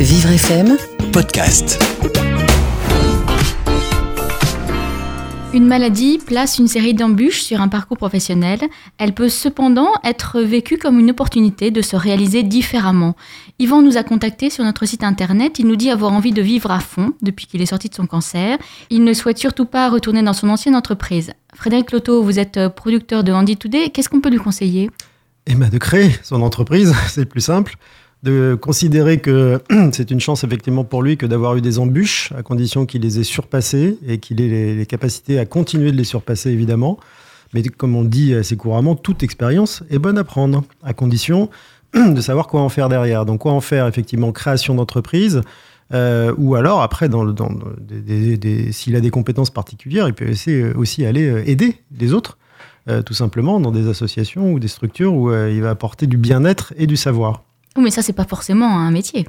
Vivre FM podcast. Une maladie place une série d'embûches sur un parcours professionnel. Elle peut cependant être vécue comme une opportunité de se réaliser différemment. Yvan nous a contactés sur notre site internet. Il nous dit avoir envie de vivre à fond depuis qu'il est sorti de son cancer. Il ne souhaite surtout pas retourner dans son ancienne entreprise. Frédéric Loto, vous êtes producteur de Handy Today. Qu'est-ce qu'on peut lui conseiller? Eh bien, de créer son entreprise, c'est le plus simple de considérer que c'est une chance effectivement pour lui que d'avoir eu des embûches, à condition qu'il les ait surpassées et qu'il ait les, capacités à continuer de les surpasser évidemment. Mais comme on dit assez couramment, toute expérience est bonne à prendre, à condition de savoir quoi en faire derrière. Donc quoi en faire effectivement création d'entreprise, euh, ou alors après, dans, dans s'il a des compétences particulières, il peut aussi aller euh, aider les autres. Euh, tout simplement dans des associations ou des structures où il va apporter du bien-être et du savoir. Oui, mais ça, c'est pas forcément un métier.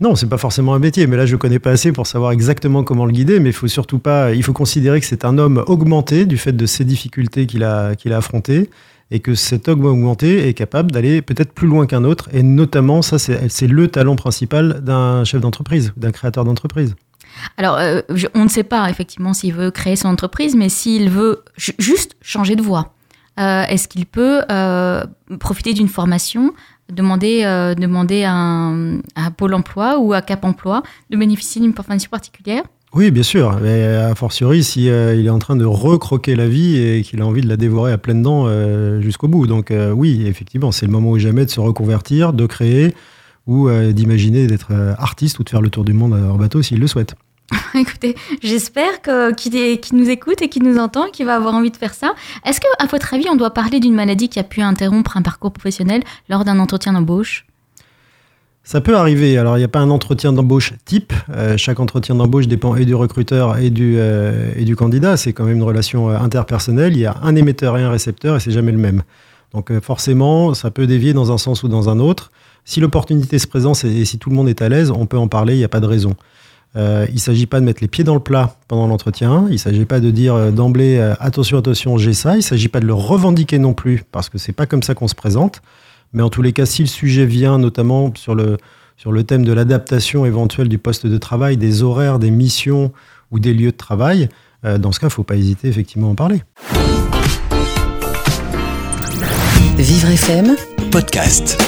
Non, c'est pas forcément un métier, mais là je connais pas assez pour savoir exactement comment le guider. Mais il faut surtout pas, il faut considérer que c'est un homme augmenté du fait de ces difficultés qu'il a qu'il a affrontées et que cet homme augmenté est capable d'aller peut-être plus loin qu'un autre. Et notamment, ça c'est le talent principal d'un chef d'entreprise, d'un créateur d'entreprise. Alors, euh, on ne sait pas effectivement s'il veut créer son entreprise, mais s'il veut juste changer de voie. Euh, est-ce qu'il peut euh, profiter d'une formation, demander, euh, demander à, Pôle emploi ou à Cap emploi de bénéficier d'une formation particulière oui, bien sûr. Mais a fortiori, si il est en train de recroquer la vie et qu'il a envie de la dévorer à pleines dents jusqu'au bout. Donc oui, effectivement, c'est le moment ou jamais de se reconvertir, de créer ou d'imaginer d'être artiste ou de faire le tour du monde en bateau s'il le souhaite. Écoutez, j'espère qu'il nous écoute et qu'il nous entend, qu'il va avoir envie de faire ça. Est-ce que, à votre avis, on doit parler d'une maladie qui a pu interrompre un parcours professionnel lors d'un entretien d'embauche? Ça peut arriver. Alors, il n'y a pas un entretien d'embauche type. Euh, chaque entretien d'embauche dépend et du recruteur et du, euh, et du candidat. C'est quand même une relation euh, interpersonnelle. Il y a un émetteur et un récepteur et c'est jamais le même. Donc, forcément, ça peut dévier dans un sens ou dans un autre. Si l'opportunité se présente et si tout le monde est à l'aise, on peut en parler. Il n'y a pas de raison. Euh, il ne s'agit pas de mettre les pieds dans le plat pendant l'entretien. Il ne s'agit pas de dire euh, d'emblée euh, attention, attention, j'ai ça. Il ne s'agit pas de le revendiquer non plus parce que c'est pas comme ça qu'on se présente. Mais en tous les cas, si le sujet vient notamment sur le, sur le thème de l'adaptation éventuelle du poste de travail, des horaires, des missions ou des lieux de travail, dans ce cas, il ne faut pas hésiter effectivement à en parler. Vivre FM podcast.